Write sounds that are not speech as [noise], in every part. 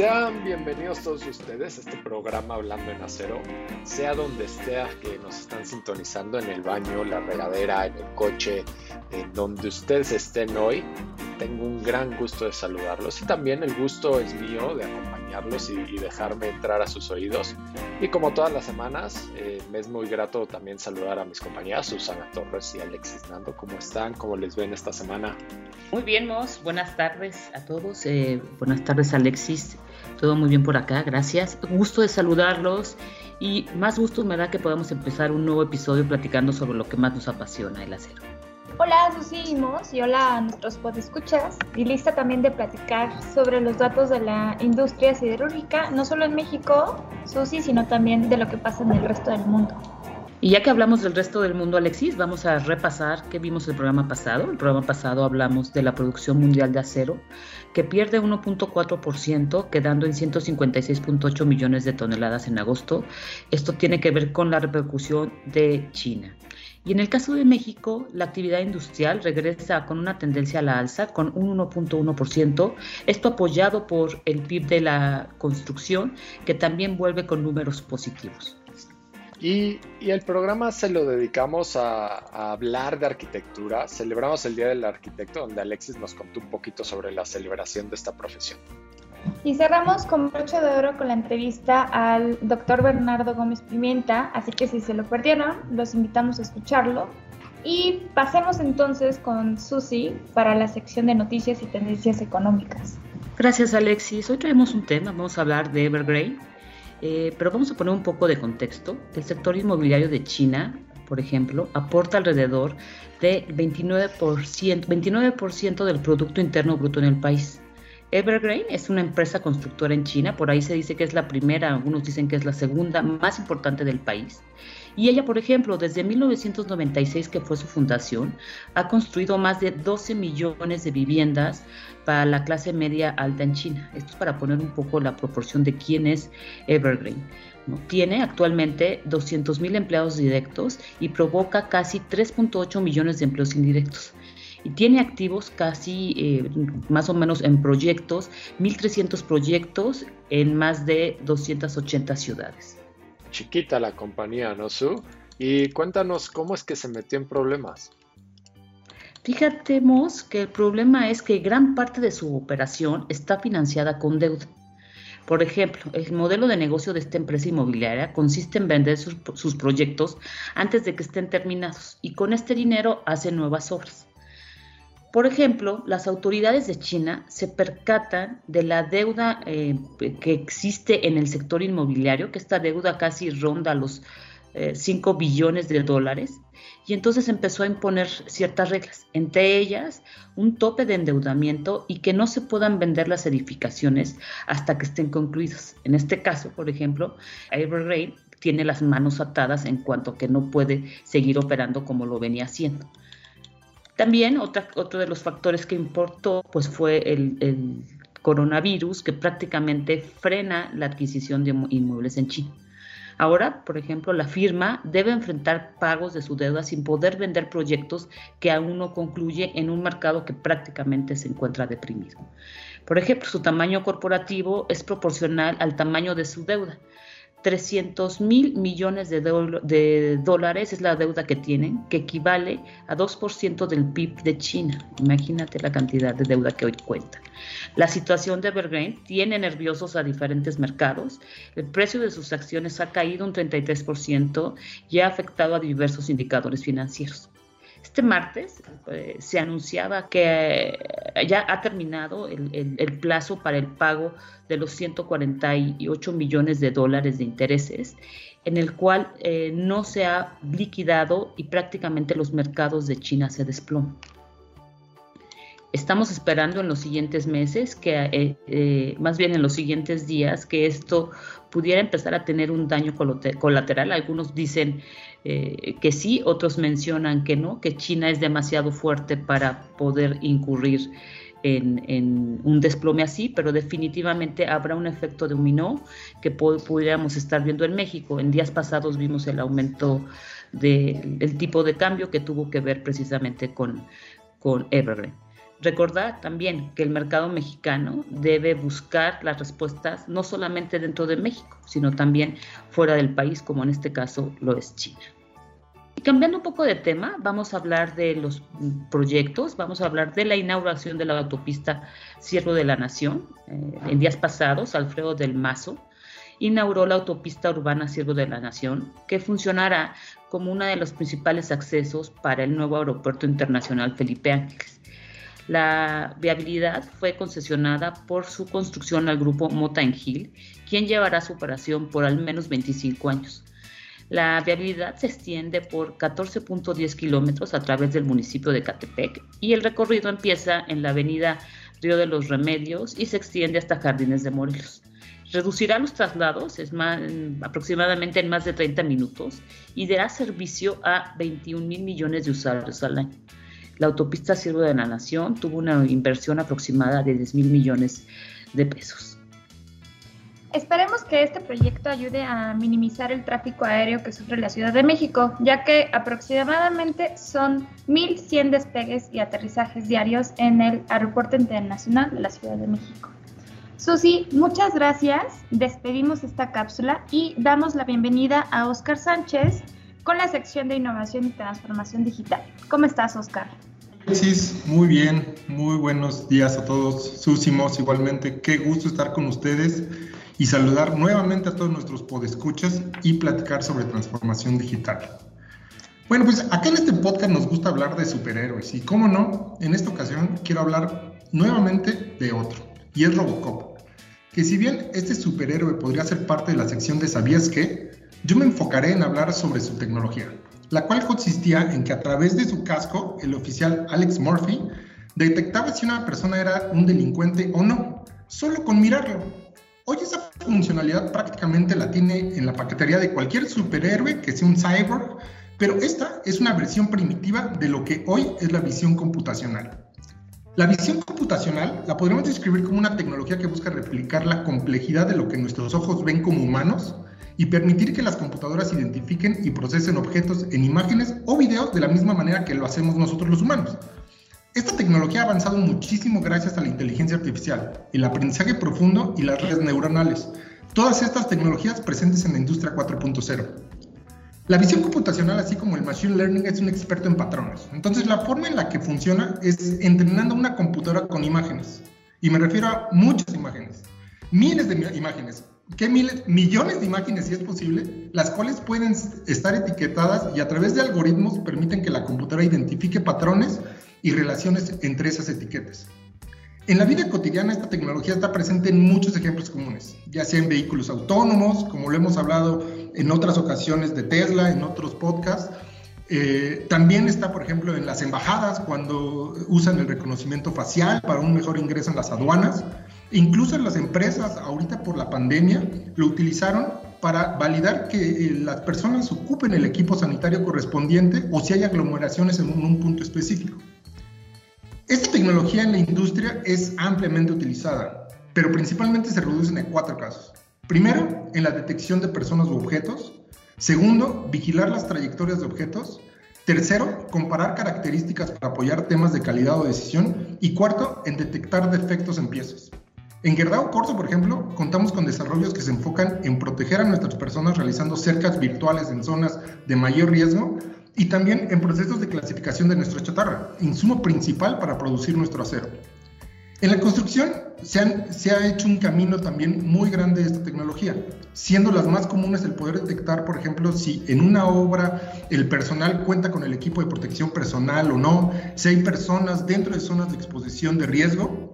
Sean bienvenidos todos ustedes a este programa Hablando en Acero, sea donde esté que nos están sintonizando, en el baño, la regadera, en el coche, en donde ustedes estén hoy. Tengo un gran gusto de saludarlos y también el gusto es mío de acompañarlos y, dejarme entrar a sus oídos. Y como todas las semanas, eh, me es muy grato también saludar a mis compañeras Susana Torres y Alexis Nando. ¿Cómo están? ¿Cómo les ven esta semana? Muy bien, Mos. Buenas tardes a todos. Eh, buenas tardes, Alexis. Todo muy bien por acá, gracias. Gusto de saludarlos y más gusto me da que podamos empezar un nuevo episodio platicando sobre lo que más nos apasiona, el acero. Hola Mos, y hola a nuestros podescuchas y lista también de platicar sobre los datos de la industria siderúrgica, no solo en México, Susi, sino también de lo que pasa en el resto del mundo. Y ya que hablamos del resto del mundo, Alexis, vamos a repasar qué vimos el programa pasado. El programa pasado hablamos de la producción mundial de acero, que pierde 1.4%, quedando en 156.8 millones de toneladas en agosto. Esto tiene que ver con la repercusión de China. Y en el caso de México, la actividad industrial regresa con una tendencia a la alza, con un 1.1%, esto apoyado por el PIB de la construcción, que también vuelve con números positivos. Y, el programa se lo dedicamos a, hablar de arquitectura. Celebramos el Día del Arquitecto, donde Alexis nos contó un poquito sobre la celebración de esta profesión. Y cerramos con broche de oro con la entrevista al doctor Bernardo Gómez Pimienta, así que si se lo perdieron, los invitamos a escucarlo. Y pasemos entonces con Susi para la sección de noticias y tendencias económicas. Gracias Alexis. Hoy traemos un tema, vamos a hablar de Evergreen eh, pero vamos a poner un poco de contexto. El sector inmobiliario de China, por ejemplo, aporta alrededor de 29%, 29 del Producto Interno Bruto en el país. Evergreen es una empresa constructora en China, por ahí se dice que es la primera, algunos dicen que es la segunda más importante del país. Y ella, por ejemplo, desde 1996, que fue su fundación, ha construido más de 12 millones de viviendas para la clase media alta en China. Esto es para poner un poco la proporción de quién es Evergreen. Tiene actualmente 200.000 empleados directos y provoca casi 3.8 millones de empleos indirectos y tiene activos casi eh, más o menos en proyectos, 1.300 proyectos en más de 280 ciudades chiquita la compañía, ¿no, Su? Y cuéntanos cómo es que se metió en problemas. Fíjate, Mos, que el problema es que gran parte de su operación está financiada con deuda. Por ejemplo, el modelo de negocio de esta empresa inmobiliaria consiste en vender sus, sus, proyectos antes de que estén terminados y con este dinero hace nuevas obras. Por ejemplo, las autoridades de China se percatan de la deuda eh, que existe en el sector inmobiliario, que esta deuda casi ronda los 5 eh, billones de dólares, y entonces empezó a imponer ciertas reglas, entre ellas un tope de endeudamiento y que no se puedan vender las edificaciones hasta que estén concluidas. En este caso, por ejemplo, Evergreen tiene las manos atadas en cuanto que no puede seguir operando como lo venía haciendo. También otro de los factores que importó pues, fue el, coronavirus que prácticamente frena la adquisición de inmuebles en China. Ahora, por ejemplo, la firma debe enfrentar pagos de su deuda sin poder vender proyectos que aún no concluye en un mercado que prácticamente se encuentra deprimido. Por ejemplo, su tamaño corporativo es proporcional al tamaño de su deuda. 300 mil millones de, dólares es la deuda que tienen, que equivale a 2% del PIB de China. Imagínate la cantidad de deuda que hoy cuenta. La situación de Evergreen tiene nerviosos a diferentes mercados. El precio de sus acciones ha caído un 33% y ha afectado a diversos indicadores financieros. Este martes eh, se anunciaba que eh, ya ha terminado el, plazo para el pago de los 148 millones de dólares de intereses, en el cual eh, no se ha liquidado y prácticamente los mercados de China se desploman. Estamos esperando en los siguientes meses, que más bien en los siguientes días, que esto pudiera empezar a tener un daño colateral. Algunos dicen eh, que sí, otros mencionan que no, que China es demasiado fuerte para poder incurrir en, un desplome así, pero definitivamente habrá un efecto dominó que pudiéramos estar viendo en México. En días pasados vimos el aumento del tipo de cambio que tuvo que ver precisamente con, con Evergreen. Recordar también que el mercado mexicano debe buscar las respuestas no solamente dentro de México, sino también fuera del país, como en este caso lo es China. Y cambiando un poco de tema, vamos a hablar de los proyectos, vamos a hablar de la inauguración de la autopista Cierro de la Nación. Eh, en días pasados, Alfredo del Mazo inauguró la autopista urbana Cierro de la Nación, que funcionará como uno de los principales accesos para el nuevo aeropuerto internacional Felipe Ángeles la viabilidad fue concesionada por su construcción al grupo Mota Hill, quien llevará su operación por al menos 25 años. La viabilidad se extiende por 14.10 kilómetros a través del municipio de Catepec y el recorrido empieza en la avenida Río de los Remedios y se extiende hasta Jardines de Morelos. Reducirá los traslados es aproximadamente en más de 30 minutos y dará servicio a 21 mil millones de usuarios al año. La autopista Siervo de la Nación tuvo una inversión aproximada de 10 mil millones de pesos. Esperemos que este proyecto ayude a minimizar el tráfico aéreo que sufre la Ciudad de México, ya que aproximadamente son 1.100 despegues y aterrizajes diarios en el Aeropuerto Internacional de la Ciudad de México. Susi, muchas gracias. Despedimos esta cápsula y damos la bienvenida a Oscar Sánchez con la sección de innovación y transformación digital. ¿Cómo estás, Oscar? Alexis, muy bien, muy buenos días a todos. Susimos, igualmente, qué gusto estar con ustedes y saludar nuevamente a todos nuestros podescuchas y platicar sobre transformación digital. Bueno, pues acá en este podcast nos gusta hablar de superhéroes y cómo no, en esta ocasión quiero hablar nuevamente de otro, y es Robocop. Que si bien este superhéroe podría ser parte de la sección de ¿Sabías qué? Yo me enfocaré en hablar sobre su tecnología, la cual consistía en que a través de su casco, el oficial Alex Murphy detectaba si una persona era un delincuente o no, solo con mirarlo. Hoy esa funcionalidad prácticamente la tiene en la paquetería de cualquier superhéroe que sea un cyborg, pero esta es una versión primitiva de lo que hoy es la visión computacional. La visión computacional la podríamos describir como una tecnología que busca replicar la complejidad de lo que nuestros ojos ven como humanos, y permitir que las computadoras identifiquen y procesen objetos en imágenes o videos de la misma manera que lo hacemos nosotros los humanos. Esta tecnología ha avanzado muchísimo gracias a la inteligencia artificial, el aprendizaje profundo y las redes neuronales, todas estas tecnologías presentes en la industria 4.0. La visión computacional, así como el machine learning, es un experto en patrones. Entonces, la forma en la que funciona es entrenando una computadora con imágenes. Y me refiero a muchas imágenes, miles de imágenes, ¿Qué miles, millones de imágenes, si es posible, las cuales pueden estar etiquetadas y a través de algoritmos permiten que la computadora identifique patrones y relaciones entre esas etiquetas. En la vida cotidiana esta tecnología está presente en muchos ejemplos comunes, ya sea en vehículos autónomos, como lo hemos hablado en otras ocasiones de Tesla, en otros podcasts. Eh, también está, por ejemplo, en las embajadas, cuando usan el reconocimiento facial para un mejor ingreso en las aduanas. Incluso las empresas, ahorita por la pandemia, lo utilizaron para validar que eh, las personas ocupen el equipo sanitario correspondiente o si hay aglomeraciones en un, punto específico. Esta tecnología en la industria es ampliamente utilizada, pero principalmente se reducen en cuatro casos. Primero, en la detección de personas u objetos. Segundo, vigilar las trayectorias de objetos. Tercero, comparar características para apoyar temas de calidad o decisión. Y cuarto, en detectar defectos en piezas. En Gerdau Corso, por ejemplo, contamos con desarrollos que se enfocan en proteger a nuestras personas realizando cercas virtuales en zonas de mayor riesgo y también en procesos de clasificación de nuestra chatarra, insumo principal para producir nuestro acero. En la construcción se, se, ha hecho un camino también muy grande de esta tecnología, siendo las más comunes el poder detectar, por ejemplo, si en una obra el personal cuenta con el equipo de protección personal o no, si hay personas dentro de zonas de exposición de riesgo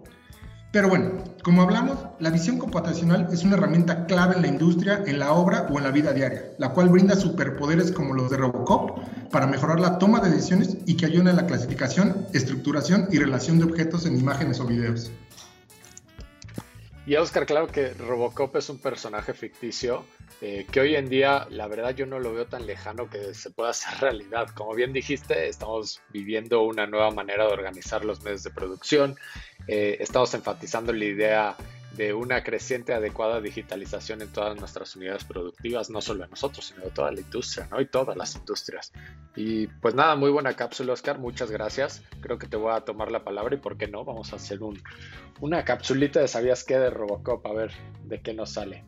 pero bueno, como hablamos, la visión computacional es una herramienta clave en la industria, en la obra o en la vida diaria, la cual brinda superpoderes como los de Robocop para mejorar la toma de decisiones y que ayuda en la clasificación, estructuración y relación de objetos en imágenes o videos. Y Oscar, claro que Robocop es un personaje ficticio eh, que hoy en día, la verdad, yo no lo veo tan lejano que se pueda hacer [laughs] realidad. Como bien dijiste, estamos viviendo una nueva manera de organizar los medios de producción. Eh, estamos enfatizando la idea de una creciente adecuada digitalización en todas nuestras unidades productivas, no solo en nosotros, sino de toda la industria, ¿no? Y todas las industrias. Y pues nada, muy buena cápsula, Oscar, muchas gracias. Creo que te voy a tomar la palabra y por qué no, vamos a hacer un, una capsulita de sabías qué de Robocop, a ver de qué nos sale.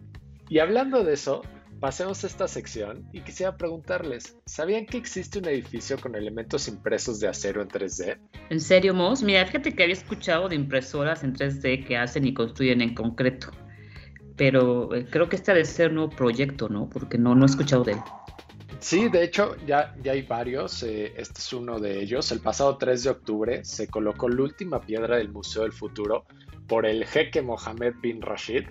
Y hablando de eso, Pasemos a esta sección y quisiera preguntarles, ¿sabían que existe un edificio con elementos impresos de acero en 3D? ¿En serio, Moss? Mira, fíjate que había escuchado de impresoras en 3D que hacen y construyen en concreto, pero eh, creo que este debe ser un nuevo proyecto, ¿no? Porque no, no he escuchado de él. Sí, de hecho ya, ya hay varios, eh, este es uno de ellos. El pasado 3 de octubre se colocó la última piedra del Museo del Futuro por el jeque Mohammed bin Rashid,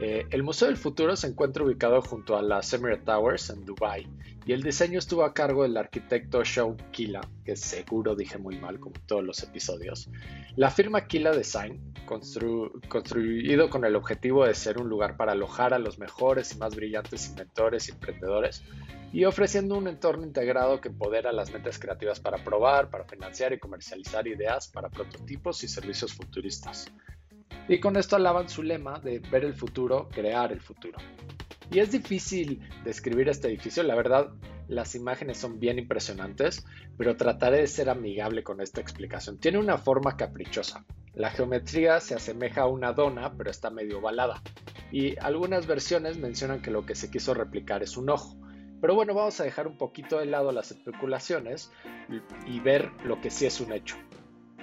eh, el Museo del Futuro se encuentra ubicado junto a las Emirate Towers en Dubai y el diseño estuvo a cargo del arquitecto Sean Kila, que seguro dije muy mal como todos los episodios. La firma Kila Design, construido con el objetivo de ser un lugar para alojar a los mejores y más brillantes inventores y emprendedores, y ofreciendo un entorno integrado que empodera las mentes creativas para probar, para financiar y comercializar ideas para prototipos y servicios futuristas. Y con esto alaban su lema de ver el futuro, crear el futuro. Y es difícil describir este edificio, la verdad las imágenes son bien impresionantes, pero trataré de ser amigable con esta explicación. Tiene una forma caprichosa. La geometría se asemeja a una dona, pero está medio ovalada. Y algunas versiones mencionan que lo que se quiso replicar es un ojo. Pero bueno, vamos a dejar un poquito de lado las especulaciones y ver lo que sí es un hecho.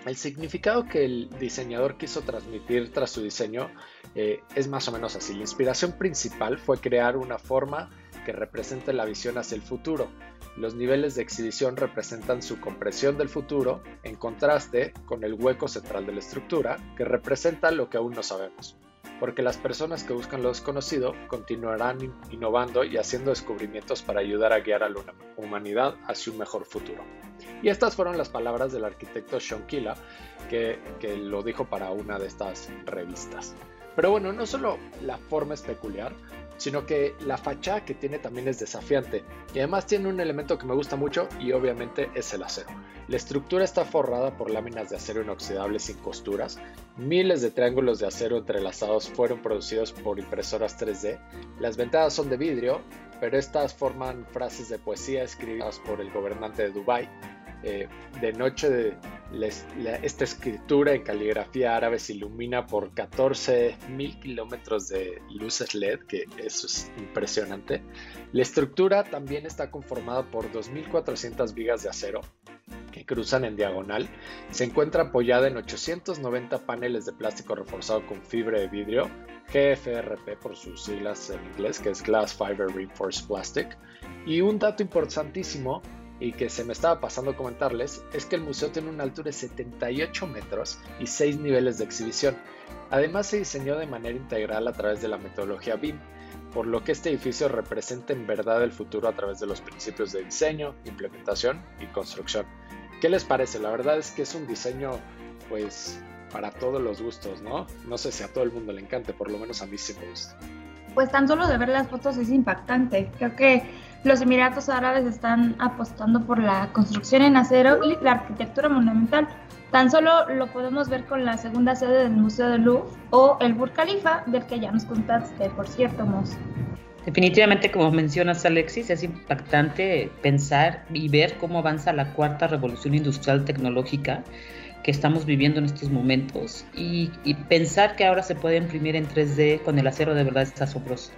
El significado que el diseñador quiso transmitir tras su diseño eh, es más o menos así. La inspiración principal fue crear una forma que represente la visión hacia el futuro. Los niveles de exhibición representan su compresión del futuro en contraste con el hueco central de la estructura que representa lo que aún no sabemos porque las personas que buscan lo desconocido continuarán innovando y haciendo descubrimientos para ayudar a guiar a la humanidad hacia un mejor futuro. Y estas fueron las palabras del arquitecto Sean Killa, que, que lo dijo para una de estas revistas. Pero bueno, no solo la forma es peculiar, sino que la fachada que tiene también es desafiante. Y además tiene un elemento que me gusta mucho y obviamente es el acero. La estructura está forrada por láminas de acero inoxidable sin costuras, miles de triángulos de acero entrelazados fueron producidos por impresoras 3D, las ventanas son de vidrio, pero estas forman frases de poesía escritas por el gobernante de Dubái eh, de noche esta escritura en caligrafía árabe se ilumina por 14.000 kilómetros de luces LED, que eso es impresionante. La estructura también está conformada por 2.400 vigas de acero que cruzan en diagonal. Se encuentra apoyada en 890 paneles de plástico reforzado con fibra de vidrio, GFRP por sus siglas en inglés, que es Glass Fiber Reinforced Plastic. Y un dato importantísimo y que se me estaba pasando comentarles es que el museo tiene una altura de 78 metros y 6 niveles de exhibición. Además se diseñó de manera integral a través de la metodología BIM, por lo que este edificio representa en verdad el futuro a través de los principios de diseño, implementación y construcción. ¿Qué les parece? La verdad es que es un diseño pues para todos los gustos, ¿no? No sé si a todo el mundo le encante, por lo menos a mí sí me gusta. Pues tan solo de ver las fotos es impactante. Creo que los Emiratos Árabes están apostando por la construcción en acero y la arquitectura monumental. Tan solo lo podemos ver con la segunda sede del Museo del Louvre o el Burj Khalifa, del que ya nos contaste, por cierto, Mos. Definitivamente, como mencionas, Alexis, es impactante pensar y ver cómo avanza la cuarta revolución industrial tecnológica que estamos viviendo en estos momentos y, y pensar que ahora se puede imprimir en 3D con el acero de verdad es asombroso.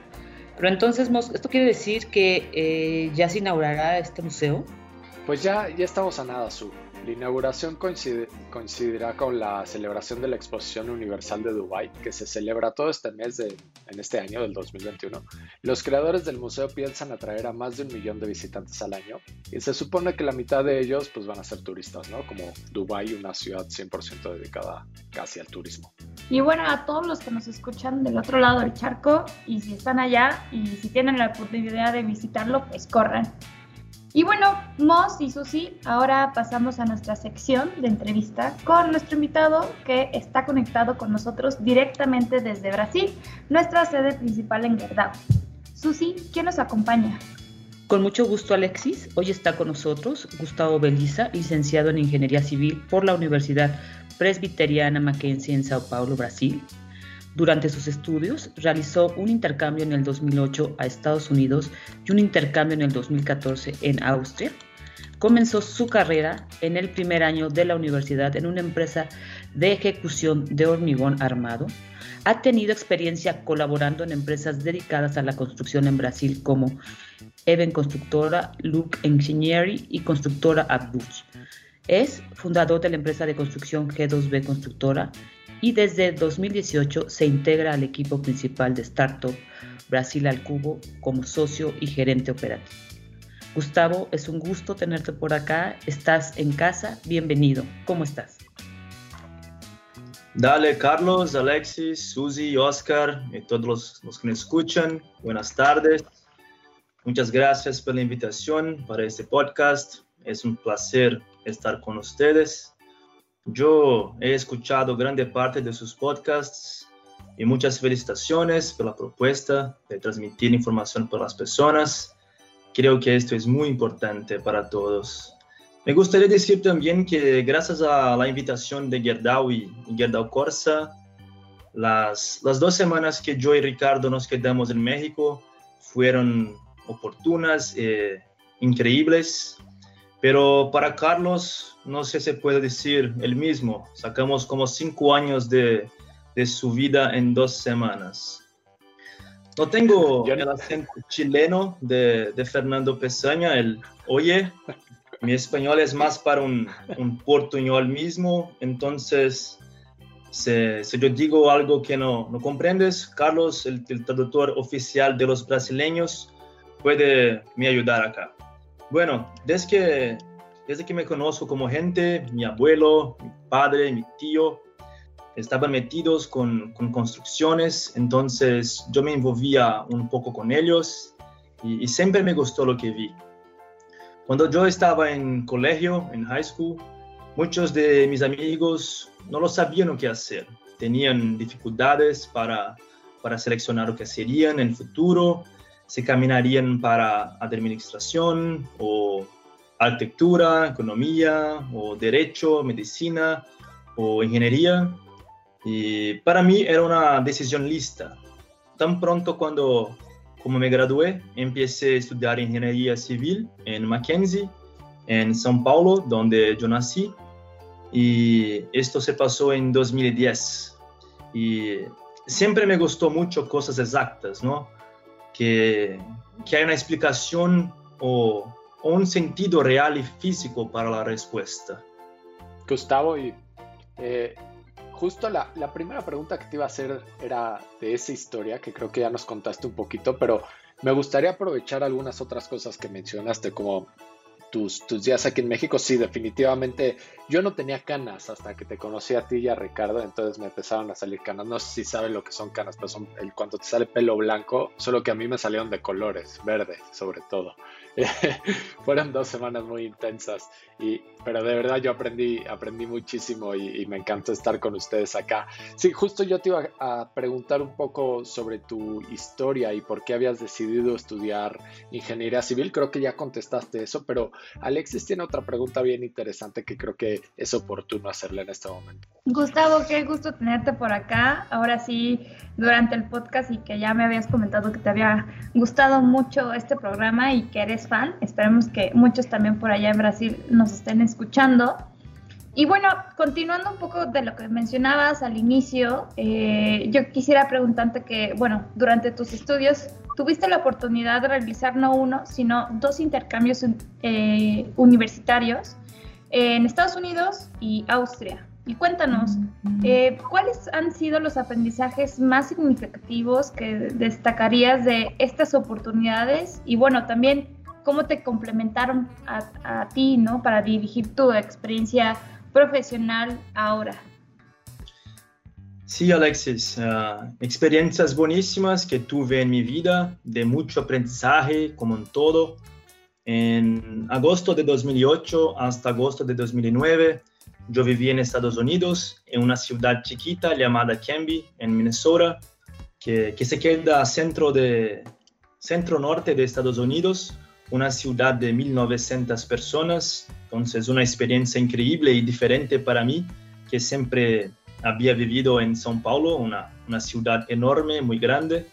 Pero entonces, ¿esto quiere decir que eh, ya se inaugurará este museo? Pues ya, ya estamos a nada, Su. La inauguración coincidirá con la celebración de la Exposición Universal de Dubái, que se celebra todo este mes de, en este año del 2021. Los creadores del museo piensan atraer a más de un millón de visitantes al año y se supone que la mitad de ellos pues, van a ser turistas, ¿no? Como Dubái, una ciudad 100% dedicada casi al turismo. Y bueno, a todos los que nos escuchan del otro lado del charco y si están allá y si tienen la oportunidad de visitarlo, pues corran y bueno, Moss y Susi, ahora pasamos a nuestra sección de entrevista con nuestro invitado que está conectado con nosotros directamente desde Brasil, nuestra sede principal en Gerdau. Susi, ¿quién nos acompaña? Con mucho gusto, Alexis. Hoy está con nosotros Gustavo Beliza, licenciado en Ingeniería Civil por la Universidad Presbiteriana Mackenzie en Sao Paulo, Brasil. Durante sus estudios realizó un intercambio en el 2008 a Estados Unidos y un intercambio en el 2014 en Austria. Comenzó su carrera en el primer año de la universidad en una empresa de ejecución de hormigón armado. Ha tenido experiencia colaborando en empresas dedicadas a la construcción en Brasil como Even Constructora, Luke Engineering y Constructora Abduch. Es fundador de la empresa de construcción G2B Constructora y desde 2018 se integra al equipo principal de Startup Brasil al Cubo como socio y gerente operativo. Gustavo, es un gusto tenerte por acá. Estás en casa. Bienvenido. ¿Cómo estás? Dale, Carlos, Alexis, Susi, Oscar y todos los, los que me escuchan. Buenas tardes. Muchas gracias por la invitación para este podcast. Es un placer estar con ustedes. Yo he escuchado grande parte de sus podcasts y muchas felicitaciones por la propuesta de transmitir información para las personas. Creo que esto es muy importante para todos. Me gustaría decir también que gracias a la invitación de Gerdau y Gerdau Corsa, las, las dos semanas que yo y Ricardo nos quedamos en México fueron oportunas, e increíbles. Pero para Carlos, no sé si puede decir el mismo. Sacamos como cinco años de, de su vida en dos semanas. No tengo el acento chileno de, de, Fernando Pesaña, el oye. Mi español es más para un, un portuñol mismo, entonces si, si, yo digo algo que no, no comprendes, Carlos, el, el traductor oficial de los brasileños, puede me ayudar acá. Bueno, desde que, desde que me conozco como gente, mi abuelo, mi padre, mi tío, estaban metidos con, con construcciones, entonces yo me envolvía un poco con ellos y, siempre me gustó lo que vi. Cuando yo estaba en colegio, en high school, muchos de mis amigos no lo sabían que hacer, tenían dificultades para, para seleccionar lo que serían en el futuro se caminarían para administración o arquitectura, economía o derecho, medicina o ingeniería. Y para mí era una decisión lista. Tan pronto cuando como me gradué, empecé a estudiar ingeniería civil en Mackenzie, en São Paulo, donde yo nací. Y esto se pasó en 2010. Y siempre me gustó mucho cosas exactas, ¿no? Que, que hay una explicación o, un sentido real y físico para la respuesta. Gustavo, y eh, justo la, la, primera pregunta que te iba a hacer era de esa historia, que creo que ya nos contaste un poquito, pero me gustaría aprovechar algunas otras cosas que mencionaste, como tus, tus, días aquí en México, sí, definitivamente. Yo no tenía canas hasta que te conocí a ti y a Ricardo, entonces me empezaron a salir canas. No sé si saben lo que son canas, pero son el, cuando te sale pelo blanco, solo que a mí me salieron de colores, verde sobre todo. [laughs] Fueron dos semanas muy intensas, y, pero de verdad yo aprendí, aprendí muchísimo y, y, me encantó estar con ustedes acá. Sí, justo yo te iba a preguntar un poco sobre tu historia y por qué habías decidido estudiar ingeniería civil. Creo que ya contestaste eso, pero Alexis tiene otra pregunta bien interesante que creo que es oportuno hacerle en este momento. Gustavo, qué gusto tenerte por acá. Ahora sí, durante el podcast y que ya me habías comentado que te había gustado mucho este programa y que eres fan. Esperemos que muchos también por allá en Brasil nos estén escuchando. Y bueno, continuando un poco de lo que mencionabas al inicio, eh, yo quisiera preguntarte que, bueno, durante tus estudios tuviste la oportunidad de realizar no uno, sino dos intercambios eh, universitarios en Estados Unidos y Austria. Y cuéntanos, eh, ¿cuáles han sido los aprendizajes más significativos que destacarías de estas oportunidades? Y bueno, también, ¿cómo te complementaron a, a ti, ¿no? Para dirigir tu experiencia profesional ahora. Sí, Alexis, uh, experiencias buenísimas que tuve en mi vida, de mucho aprendizaje, como en todo. En agosto de 2008 hasta agosto de 2009, yo viví en Estados Unidos, en una ciudad chiquita llamada Canby, en Minnesota, que, se queda centro, de, centro norte de Estados Unidos, una ciudad de 1.900 personas. Entonces, una experiencia increíble y diferente para mí, que siempre había vivido en São Paulo, una ciudad enorme, muy grande,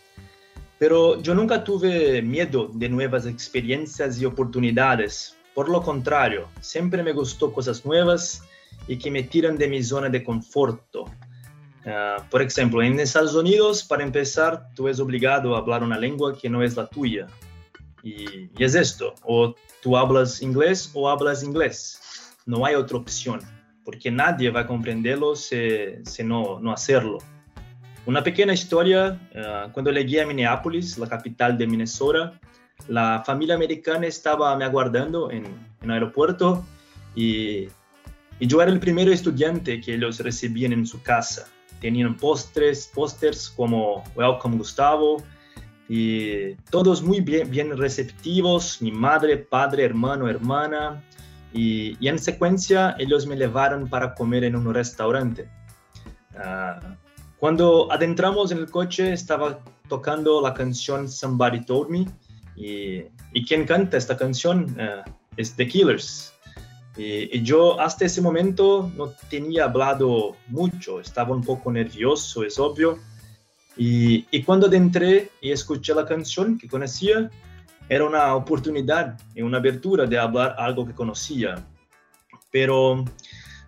pero yo nunca tuve miedo de nuevas experiencias y oportunidades. Por lo contrario, siempre me gustó cosas nuevas y que me tiran de mi zona de conforto. Uh, por ejemplo, en Estados Unidos, para empezar, tú eres obligado a hablar una lengua que no es la tuya. Y, y, es esto, o tú hablas inglés o hablas inglés. No hay otra opción, porque nadie va a comprenderlo si, si no, no hacerlo. Una pequeña historia, uh, cuando llegué a Minneapolis, la capital de Minnesota, la familia americana estaba me aguardando en, el aeropuerto y yo era el primer estudiante que ellos recibían en su casa. Tenían postres, pósters como Welcome Gustavo y todos muy bien, receptivos, mi madre, padre, hermano, hermana. Y, en secuencia ellos me llevaron para comer en un restaurante. Uh, cuando adentramos en el coche estaba tocando la canción Somebody Told Me y, y quien canta esta canción uh, es The Killers. Y, yo hasta ese momento no tenía hablado mucho, estaba un poco nervioso, es obvio. Y, y cuando entré y escuché la canción que conocía, era una oportunidad y una abertura de hablar algo que conocía. Pero,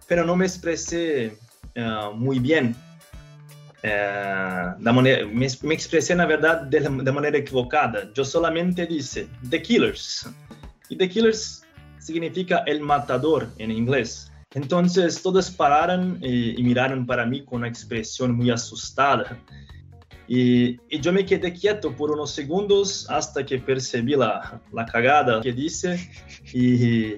pero no me expresé uh, muy bien. Uh, manera, me, me, expresé, la verdad, de, de manera equivocada. Yo solamente dije The Killers. Y The Killers significa el matador en inglés. Entonces todos pararon y, y miraron para mí con una expresión muy asustada. Y, y, yo me quedé quieto por unos segundos hasta que percibí la, la cagada que dice y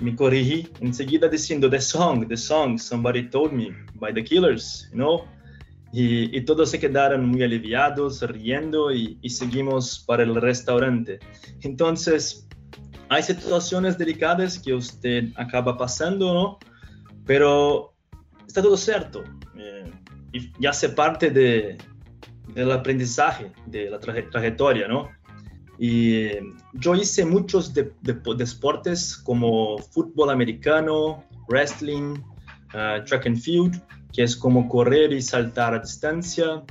me corrigí enseguida diciendo The Song, The Song, Somebody Told Me by The Killers, you know? Y, y todos se quedaron muy aliviados, riendo y, y seguimos para el restaurante. Entonces, hay situaciones delicadas que usted acaba pasando, ¿no? Pero está todo cierto. Eh, y ya hace parte de, del aprendizaje, de la trayectoria, ¿no? Y eh, yo hice muchos de, de, deportes como fútbol americano, wrestling, uh, track and field, que es como correr y saltar a distancia.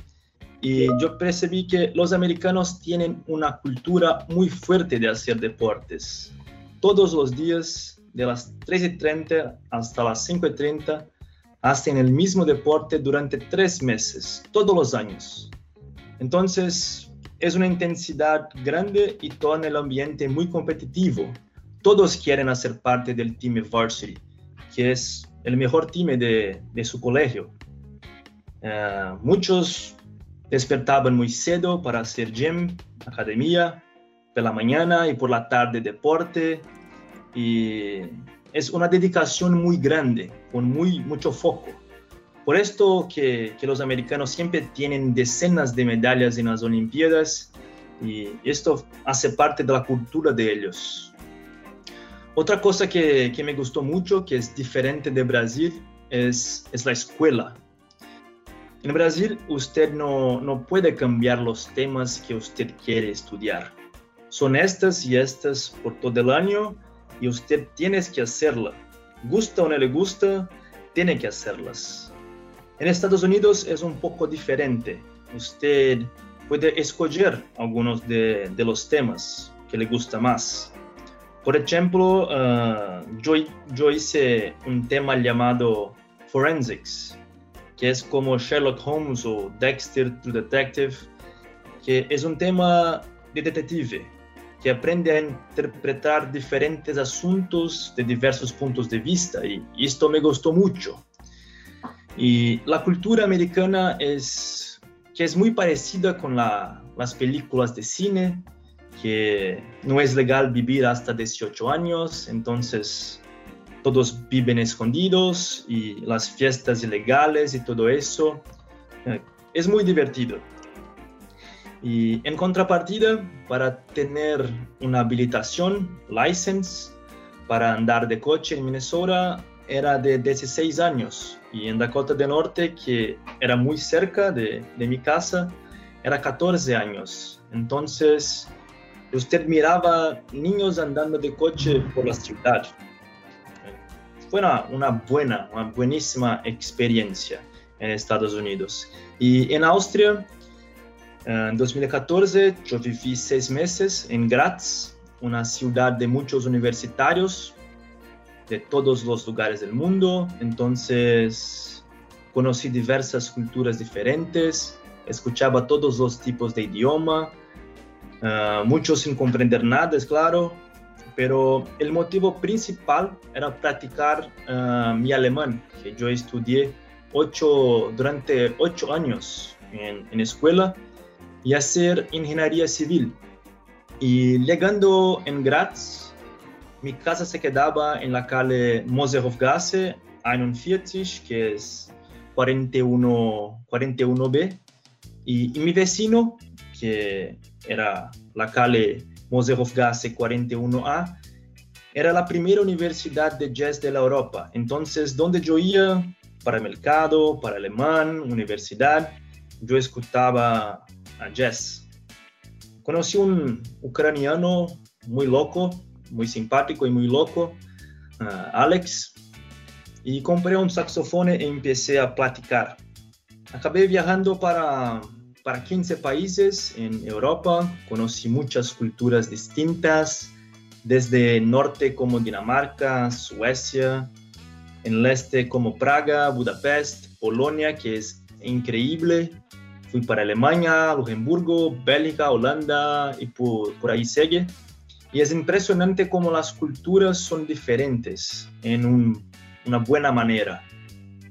Y yo percibí que los americanos tienen una cultura muy fuerte de hacer deportes. Todos los días, de las 3.30 hasta las 5.30, hacen el mismo deporte durante tres meses, todos los años. Entonces, es una intensidad grande y en el ambiente muy competitivo. Todos quieren hacer parte del team varsity, que es el mejor team de, su colegio. Uh, muchos despertaban muy cedo para hacer gym, academia, por la mañana y por la tarde deporte. Y es una dedicación muy grande, con muy, mucho foco. Por esto que los americanos siempre tienen decenas de medallas en las Olimpiadas y esto hace parte de la cultura de ellos. Otra cosa que, me gustó mucho, que es diferente de Brasil, es, la escuela. En Brasil usted no, no puede cambiar los temas que usted quiere estudiar. Son estas y estas por todo el año y usted tiene que hacerla. Gusta o no le gusta, tiene que hacerlas. En Estados Unidos es un poco diferente. Usted puede escoger algunos de, de los temas que le gusta más. Por ejemplo, uh, yo, yo hice un tema llamado Forensics, que es como Sherlock Holmes o Dexter to Detective, que es un tema de detective, que aprende a interpretar diferentes asuntos de diversos puntos de vista y esto me gustó mucho. Y la cultura americana es que es muy parecida con la, las películas de cine, que no es legal vivir hasta 18 años, entonces todos viven escondidos y las fiestas ilegales y todo eso. Eh, es muy divertido. Y en contrapartida, para tener una habilitación, license, para andar de coche en Minnesota, era de 16 años. Y en Dakota del Norte, que era muy cerca de, de mi casa, era 14 años. Entonces, usted miraba niños andando de coche por la ciudad fue una, una, buena, una buenísima experiencia. en Estados Unidos. Y en Austria, en 2014, yo viví seis meses en Graz, una ciudad de muchos universitarios de todos los lugares del mundo. Entonces, conocí diversas culturas diferentes, escuchaba todos los tipos de idioma, uh, muchos sin comprender nada, es claro, pero el motivo principal era practicar uh, mi alemán, que yo estudié ocho, durante ocho años en, en escuela y hacer ingeniería civil. Y llegando en Graz, mi casa se quedaba en la calle Moserhofgasse 41, que es 41, 41B, y, y mi vecino, que era la calle Moserhofgasse 41A, era la primera universidad de jazz de la Europa. Entonces, donde yo iba para mercado, para alemán, universidad, yo escuchaba a jazz. Conocí un ucraniano muy loco, muy simpático y muy loco, uh, Alex, y compré un saxofón e empecé a platicar. Acabé viajando para, para 15 países en Europa, conocí muchas culturas distintas, desde norte como Dinamarca, Suecia, en el este como Praga, Budapest, Polonia, que es increíble. Fui para Alemania, Luxemburgo, Bélgica, Holanda y por, por ahí sigue. Y es impresionante cómo las culturas son diferentes en un, una buena manera.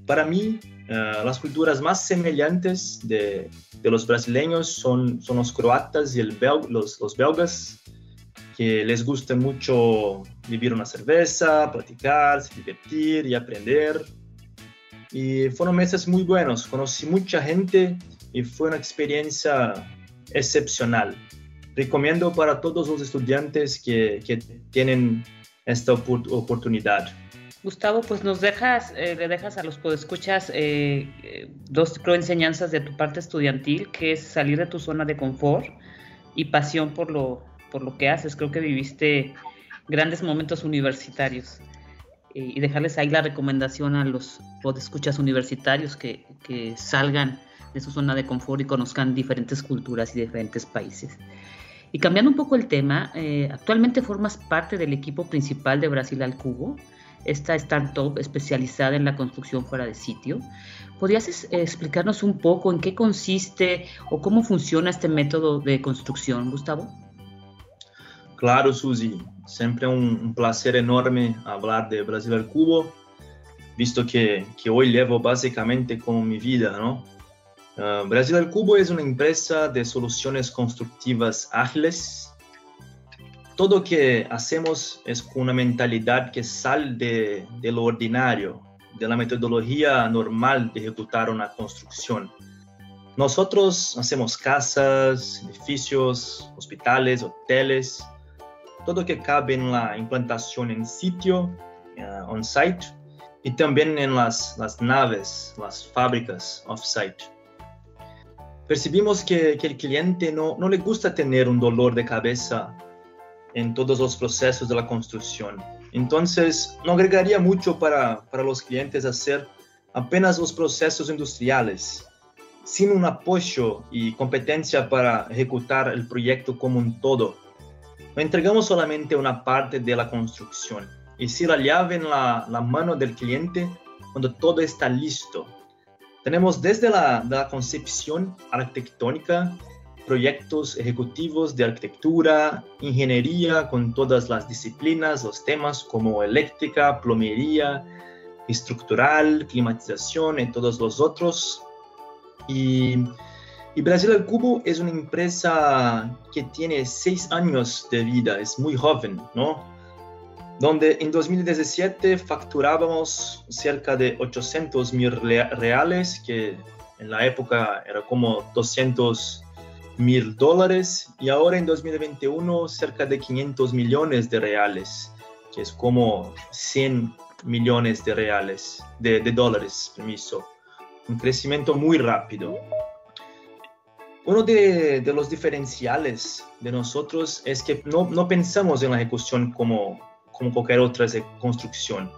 Para mí, uh, las culturas más semejantes de, los brasileños son, son los croatas y los, belgas, que les gusta mucho vivir una cerveza, platicar, se divertir y aprender. Y fueron meses muy buenos, conocí mucha gente y fue una experiencia excepcional recomiendo para todos los estudiantes que tienen esta oportunidad. Gustavo, pues nos dejas, eh, le dejas a los podescuchas eh, eh, dos creo, enseñanzas de tu parte estudiantil, que es salir de tu zona de confort y pasión por lo, por lo que haces. Creo que viviste grandes momentos universitarios eh, y dejarles ahí la recomendación a los podescuchas universitarios que, que salgan de su zona de confort y conozcan diferentes culturas y diferentes países. Y cambiando un poco el tema, eh, actualmente formas parte del equipo principal de Brasil al Cubo, esta startup especializada en la construcción fuera de sitio. ¿Podrías explicarnos un poco en qué consiste o cómo funciona este método de construcción, Gustavo? Claro, Susi. Siempre un, un placer enorme hablar de Brasil al Cubo, visto que, que hoy llevo básicamente como mi vida, ¿no? Uh, Brasil al Cubo es una empresa de soluciones constructivas ágiles. Todo que hacemos es con una mentalidad que sale de, lo ordinario, de la metodología normal de ejecutar una construcción. Nosotros hacemos casas, edificios, hospitales, hoteles, todo que cabe en la implantación en sitio, uh, on-site, y también en las, naves, las fábricas off-site percibimos que, el cliente no, le gusta tener un dolor de cabeza en todos los procesos de la construcción. Entonces, no agregaría mucho para, para los clientes hacer apenas los procesos industriales, sin un apoyo y competencia para ejecutar el proyecto como un todo. Entregamos solamente una parte de la construcción, y si la llave en la, la mano del cliente cuando todo está listo tenemos desde la, la concepción arquitectónica, proyectos ejecutivos de arquitectura, ingeniería con todas las disciplinas, los temas como eléctrica, plomería, estructural, climatización y todos los otros. Y, y Brasil al Cubo es una empresa que tiene seis años de vida, es muy joven, ¿no? donde en 2017 facturábamos cerca de 800 mil reales, que en la época era como 200 mil dólares, y ahora en 2021 cerca de 500 millones de reales, que es como 100 millones de reales, de, de dólares, permiso. Un crecimiento muy rápido. Uno de, de, los diferenciales de nosotros es que no, no pensamos en la ejecución como como cualquier otra construcción.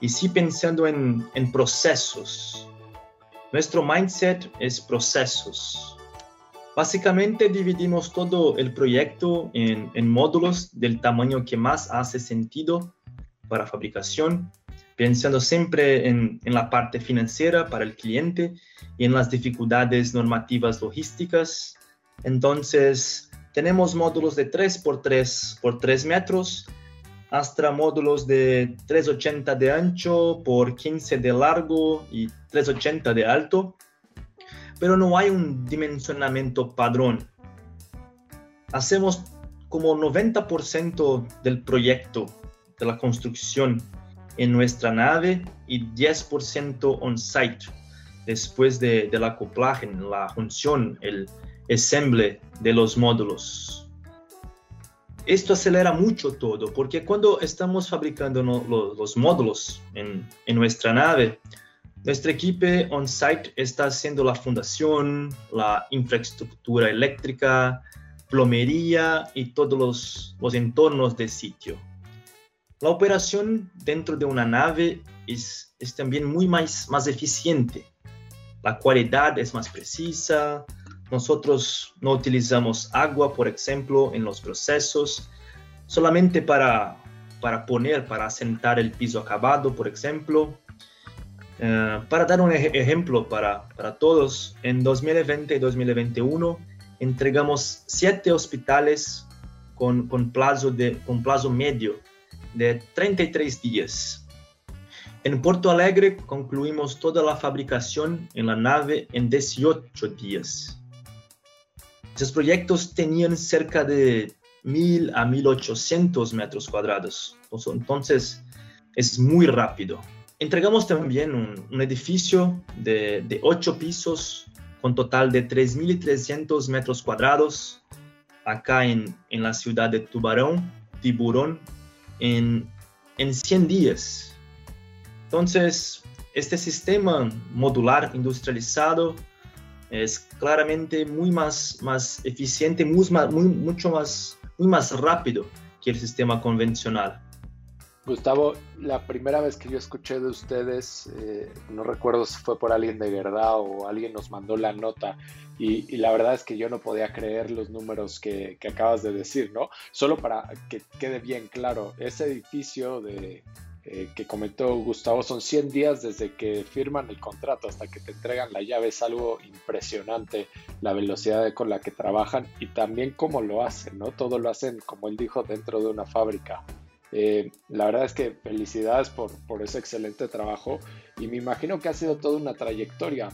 Y sí pensando en, en procesos. Nuestro mindset es procesos. Básicamente dividimos todo el proyecto en, módulos del tamaño que más hace sentido para fabricación, pensando siempre en, en, la parte financiera para el cliente y en las dificultades normativas logísticas. Entonces, tenemos módulos de 3 por 3 por 3 metros hasta módulos de 380 de ancho por 15 de largo y 380 de alto, pero no hay un dimensionamiento padrón. Hacemos como 90% del proyecto de la construcción en nuestra nave y 10% on-site, después de, del acoplaje, la función, el ensamble de los módulos esto acelera mucho todo, porque cuando estamos fabricando los, módulos en, nuestra nave, nuestro equipo on-site está haciendo la fundación, la infraestructura eléctrica, plomería y todos los, los entornos del sitio. La operación dentro de una nave es, es también muy más, más eficiente. La cualidad es más precisa, nosotros no utilizamos agua, por ejemplo, en los procesos, solamente para, para poner, para asentar el piso acabado, por ejemplo. Eh, para dar un ejemplo para, para, todos, en 2020 y 2021 entregamos siete hospitales con, con, plazo de, con plazo medio de 33 días. En Porto Alegre concluimos toda la fabricación en la nave en 18 días. Esos proyectos tenían cerca de 1000 a 1800 metros cuadrados. Entonces, es muy rápido. Entregamos también un, edificio de, de 8 pisos con total de 3.300 metros cuadrados acá en, en, la ciudad de Tubarón, Tiburón, en, en 100 días. Entonces, este sistema modular industrializado es claramente muy más, más eficiente, muy, muy, mucho más, muy más rápido que el sistema convencional. Gustavo, la primera vez que yo escuché de ustedes, eh, no recuerdo si fue por alguien de verdad o alguien nos mandó la nota y, la verdad es que yo no podía creer los números que, que, acabas de decir, ¿no? Solo para que quede bien claro, ese edificio de eh, que comentó Gustavo, son 100 días desde que firman el contrato hasta que te entregan la llave. Es algo impresionante la velocidad con la que trabajan y también cómo lo hacen, ¿no? Todo lo hacen, como él dijo, dentro de una fábrica. Eh, la verdad es que felicidades por, por ese excelente trabajo y me imagino que ha sido toda una trayectoria,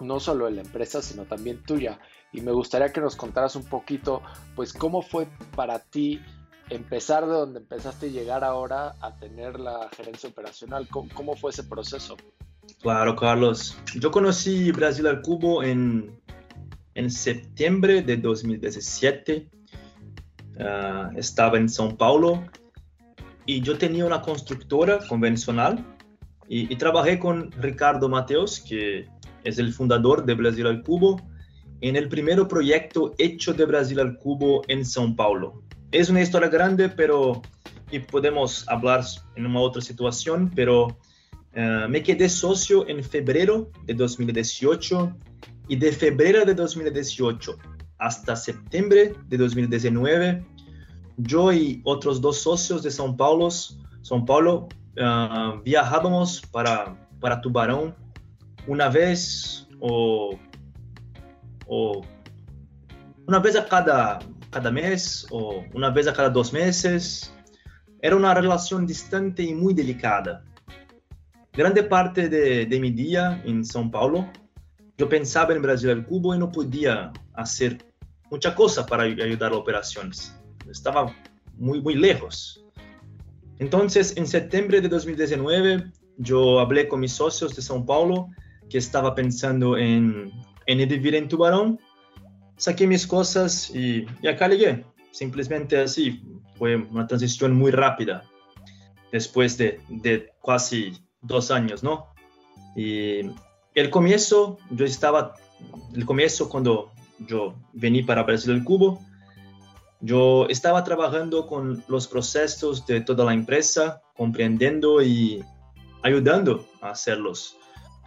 no solo en la empresa, sino también tuya. Y me gustaría que nos contaras un poquito, pues, cómo fue para ti empezar de donde empezaste y llegar ahora a tener la gerencia operacional. ¿Cómo, fue ese proceso? Claro, Carlos. Yo conocí Brasil al Cubo en, en septiembre de 2017. Ah, estaba en São Paulo y yo tenía una constructora convencional y, y, trabajé con Ricardo Mateos, que es el fundador de Brasil al Cubo, en el primer proyecto hecho de Brasil al Cubo en São Paulo. Es una historia grande, pero y podemos hablar en una otra situación, pero uh, me quedé socio en febrero de 2018 y de febrero de 2018 hasta septiembre de 2019, yo y otros dos socios de São Paulo, São Paulo uh, viajábamos para, para Tubarão una vez o, una vez a cada cada mes o una vez a cada dos meses. Era una relación distante y muy delicada. Grande parte de, mi día en São Paulo, yo pensaba en Brasil al Cubo y no podía hacer mucha cosa para ayudar a operaciones. Estaba muy, muy lejos. Entonces, en septiembre de 2019, yo hablé con mis socios de São Paulo que estaba pensando en, en vivir en Tubarão saqué mis cosas y, y acá llegué. Simplemente así. Fue una transición muy rápida después de, de casi dos años, ¿no? Y el comienzo, yo estaba, el comienzo cuando yo vení para Brasil del Cubo, yo estaba trabajando con los procesos de toda la empresa, comprendiendo y ayudando a hacerlos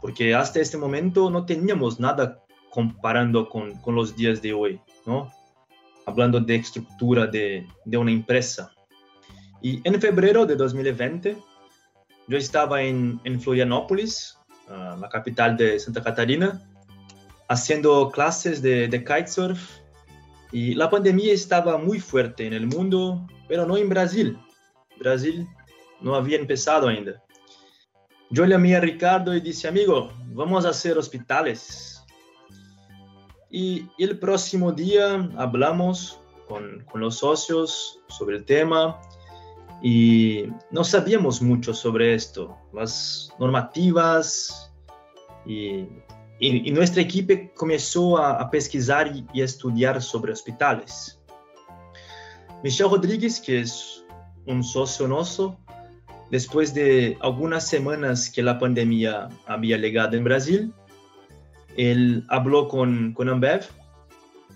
porque hasta este momento no teníamos nada comparando con, con los días de hoy, ¿no? Hablando de estructura de, de una empresa. Y en febrero de 2020, yo estaba en, en Florianópolis, uh, la capital de Santa Catarina, haciendo clases de kitesurf y la pandemia estaba muy fuerte en el mundo, pero no en Brasil. Brasil no había empezado ainda. Yo llamé a Ricardo y dije, amigo, vamos a hacer hospitales. Y, el próximo día hablamos con, con, los socios sobre el tema y no sabíamos mucho sobre esto, las normativas y y, y nuestra equipo comenzó a, a pesquisar y, y, a estudiar sobre hospitales. Michel Rodrigues, que es un socio nuestro, después de algunas semanas que la pandemia había llegado en Brasil, él habló con, con Ambev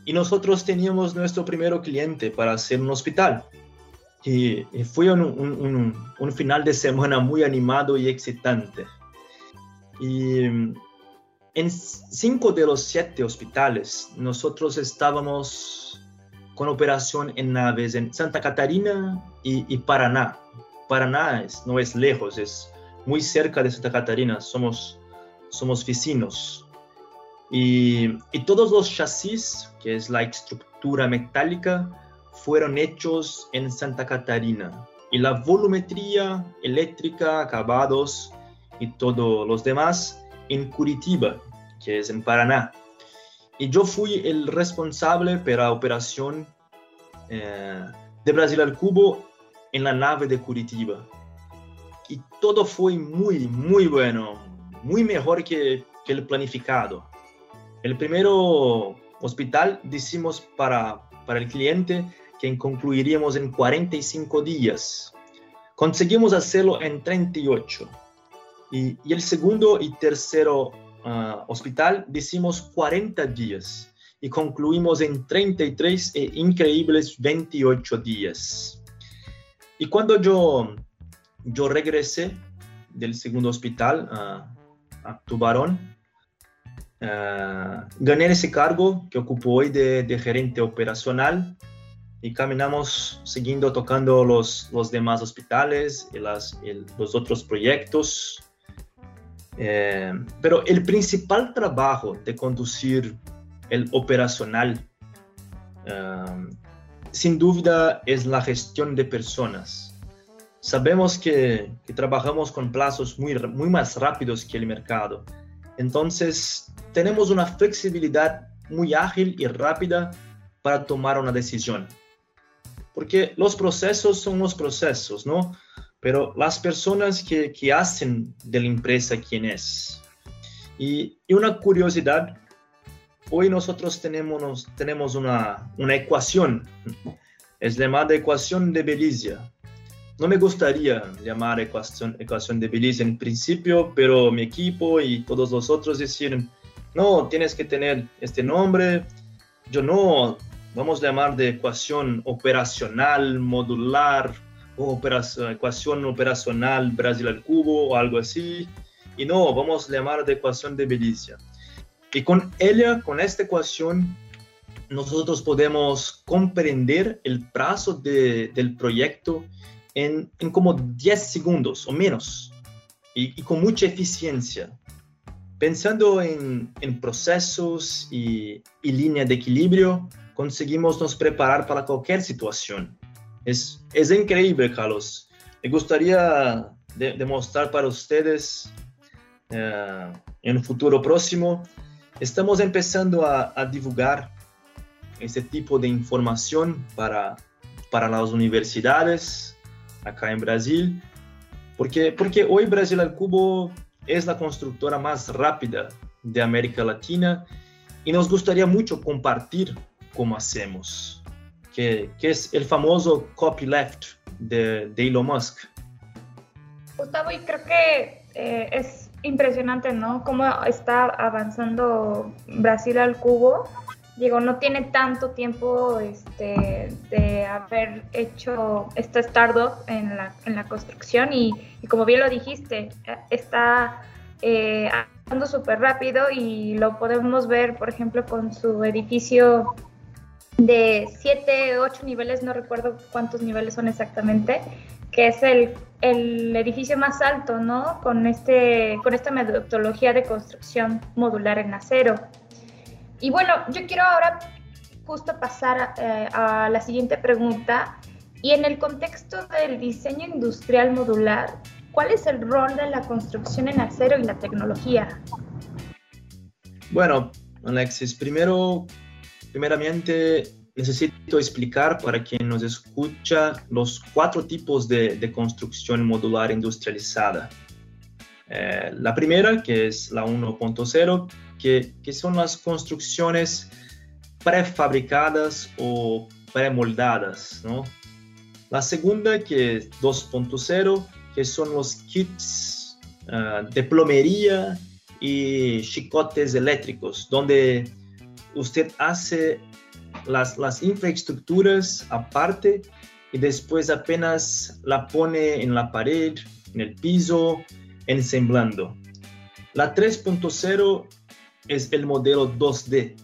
y nosotros teníamos nuestro primer cliente para hacer un hospital. Y, y fue un, un, un, un, final de semana muy animado y excitante. Y en cinco de los siete hospitales, nosotros estábamos con operación en naves en Santa Catarina y, y Paraná. Paraná es, no es lejos, es muy cerca de Santa Catarina, somos, somos vecinos. Y, y, todos los chasis, que es la estructura metálica, fueron hechos en Santa Catarina. Y la volumetría eléctrica, acabados y todos los demás en Curitiba, que es en Paraná. Y yo fui el responsable para la operación eh, de Brasil al Cubo en la nave de Curitiba. Y todo fue muy, muy bueno, muy mejor que, que el planificado. El primero hospital decimos para, para el cliente que concluiríamos en 45 días. Conseguimos hacerlo en 38 y, y el segundo y tercero uh, hospital decimos 40 días y concluimos en 33 e increíbles 28 días. Y cuando yo, yo regresé del segundo hospital uh, a Tubarón, uh, gané ese cargo que ocupo hoy de, gerente operacional y caminamos siguiendo tocando los, los demás hospitales y los otros proyectos eh, pero el principal trabajo de conducir el operacional, uh, sin duda, es la gestión de personas. Sabemos que, que, trabajamos con plazos muy, muy más rápidos que el mercado. Entonces, tenemos una flexibilidad muy ágil y rápida para tomar una decisión. Porque los procesos son los procesos, ¿no? Pero las personas que, que hacen de la empresa quién es. Y, y, una curiosidad, hoy nosotros tenemos, tenemos una, una ecuación, es llamada ecuación de Belicia. No me gustaría llamar ecuación, ecuación de Belice en principio, pero mi equipo y todos los otros decían, no, tienes que tener este nombre. Yo no, vamos a llamar de ecuación operacional, modular, operación, ecuación operacional Brasil al cubo o algo así. Y no, vamos a llamar de ecuación de Belicia. Y con ella, con esta ecuación, nosotros podemos comprender el plazo de, del proyecto en, en, como 10 segundos o menos y, y con mucha eficiencia. Pensando en, en procesos y, y línea de equilibrio, conseguimos nos preparar para cualquier situación. Es, increíble, Carlos. Me gustaría de, demostrar para ustedes uh, en un futuro próximo. Estamos empezando a, a, divulgar este tipo de información para, para las universidades acá en Brasil, porque, porque hoy Brasil al Cubo es la constructora más rápida de América Latina y nos gustaría mucho compartir cómo hacemos que, que es el famoso copyleft de, de Elon Musk. Gustavo, y creo que eh, es impresionante, ¿no? Cómo está avanzando Brasil al cubo. Digo, no tiene tanto tiempo este, de haber hecho esta startup en la, en la construcción y, y, como bien lo dijiste, está eh, avanzando súper rápido y lo podemos ver, por ejemplo, con su edificio de 7, 8 niveles, no recuerdo cuántos niveles son exactamente, que es el, el, edificio más alto, ¿no? Con, este, con esta metodología de construcción modular en acero. Y bueno, yo quiero ahora justo pasar eh, a la siguiente pregunta. Y en el contexto del diseño industrial modular, ¿cuál es el rol de la construcción en acero y la tecnología? Bueno, Alexis, primero, primeramente necesito explicar para quien nos escucha los cuatro tipos de, construcción modular industrializada. Eh, la primera, que es la 1.0, que, son las construcciones prefabricadas o premoldadas, ¿no? La segunda, que es 2.0, que son los kits uh, de plomería y chicotes eléctricos, donde usted hace las, infraestructuras aparte y después apenas la pone en la pared, en el piso, ensemblando. La 3.0 es el modelo 2D,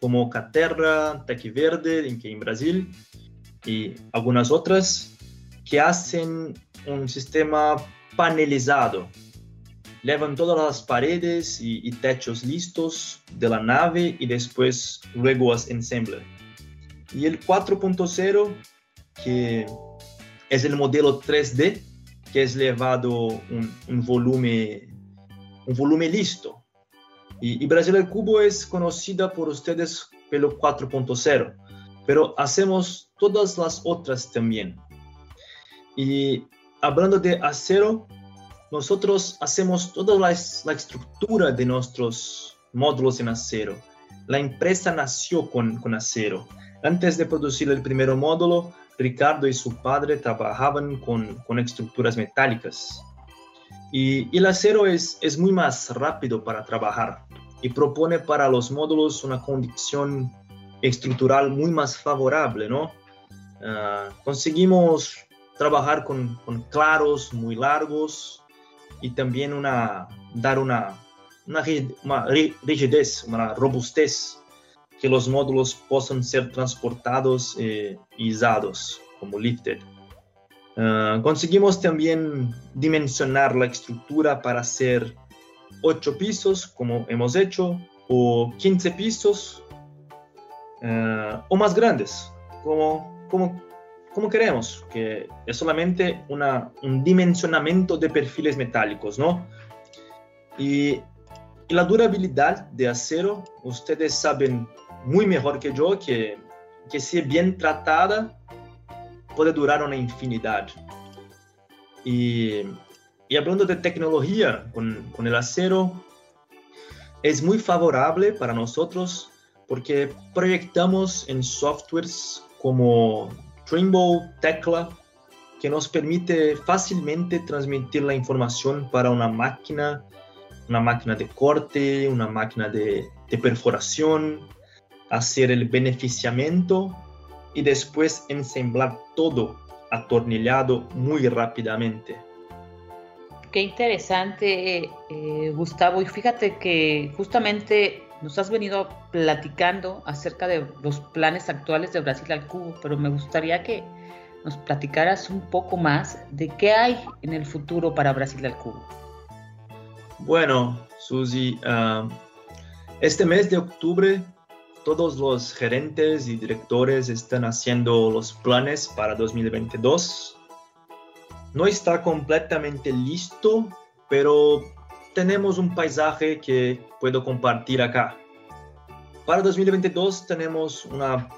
como Caterra, Verde en, en Brasil y algunas otras que hacen un sistema panelizado. Llevan todas las paredes y, y techos listos de la nave y después luego las ensamblan. Y el 4.0, que es el modelo 3D, que es llevado un, un volumen, un volumen listo, y, Brasil al Cubo es conocida por ustedes pelo 4.0, pero hacemos todas las otras también. Y hablando de acero, nosotros hacemos toda la, la, estructura de nuestros módulos en acero. La empresa nació con, con acero. Antes de producir el primer módulo, Ricardo y su padre trabajaban con, con estructuras metálicas. Y, el acero es, es muy más rápido para trabajar y propone para los módulos una condición estructural muy más favorable, ¿no? Ah, conseguimos trabajar con, con, claros muy largos y también una, dar una, una, rigidez, una robustez, que los módulos puedan ser transportados eh, y izados como lifted. Ah, conseguimos también dimensionar la estructura para hacer 8 pisos, como hemos hecho, o 15 pisos, uh, o más grandes, como, como, como queremos, que es solamente una, un dimensionamiento de perfiles metálicos, ¿no? Y, y la durabilidad de acero, ustedes saben muy mejor que yo que, que si bien tratada, puede durar una infinidad. Y, y hablando de tecnología con, con, el acero, es muy favorable para nosotros porque proyectamos en softwares como Trimble, Tecla, que nos permite fácilmente transmitir la información para una máquina, una máquina de corte, una máquina de, perforación, hacer el beneficiamiento y después ensamblar todo atornillado muy rápidamente. Qué interesante, eh, Gustavo. Y fíjate que justamente nos has venido platicando acerca de los planes actuales de Brasil al cubo, pero me gustaría que nos platicaras un poco más de qué hay en el futuro para Brasil al cubo. Bueno, Susi, uh, este mes de octubre todos los gerentes y directores están haciendo los planes para 2022. No está completamente listo, pero tenemos un paisaje que puedo compartir acá. Para 2022 tenemos una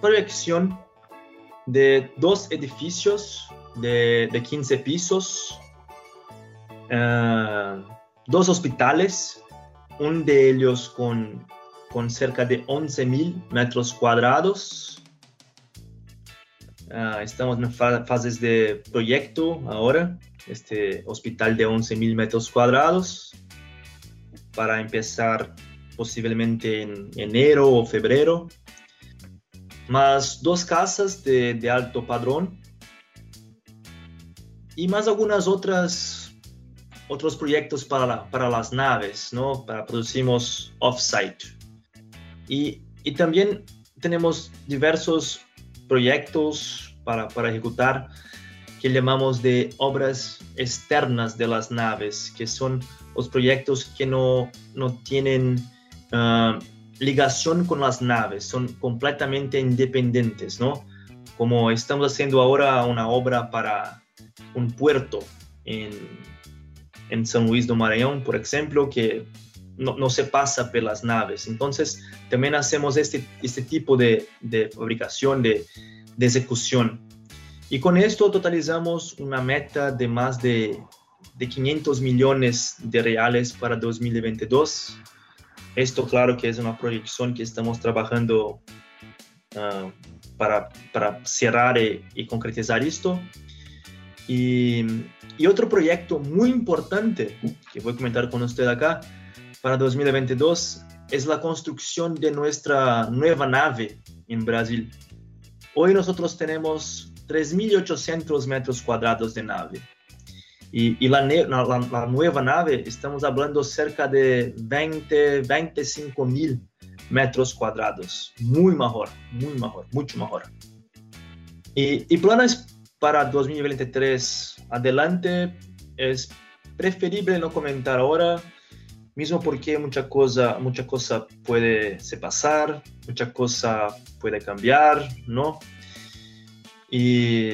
proyección de dos edificios de, de 15 pisos, uh, dos hospitales, un de ellos con con cerca de 11.000 metros cuadrados. Uh, estamos en fases de proyecto ahora, este hospital de 11.000 metros cuadrados, para empezar posiblemente en enero o febrero. Más dos casas de, alto padrón y más algunas otras otros proyectos para, para las naves, ¿no? Para producimos off-site. Y, y, también tenemos diversos proyectos para, para, ejecutar que llamamos de obras externas de las naves, que son los proyectos que no, no tienen uh, ligación con las naves, son completamente independientes, ¿no? Como estamos haciendo ahora una obra para un puerto en, en San Luis do Maranhão, por ejemplo, que no, no, se pasa por las naves. Entonces, también hacemos este, este tipo de, de fabricación, de, de ejecución. Y con esto totalizamos una meta de más de, de 500 millones de reales para 2022 esto claro que es una proyección que estamos trabajando uh, para, para, cerrar y, y, concretizar esto. Y, y, otro proyecto muy importante que voy a comentar con usted acá para 2022 es la construcción de nuestra nueva nave en Brasil. Hoy nosotros tenemos 3.800 metros cuadrados de nave. Y, la, la, la, nueva nave, estamos hablando cerca de 20, 25 mil metros cuadrados. Muy mejor, muy mejor, mucho mejor. Y, y planes para 2023 adelante es preferible no comentar ahora, mismo porque mucha cosa, mucha cosa puede se pasar, mucha cosa puede cambiar, ¿no? Y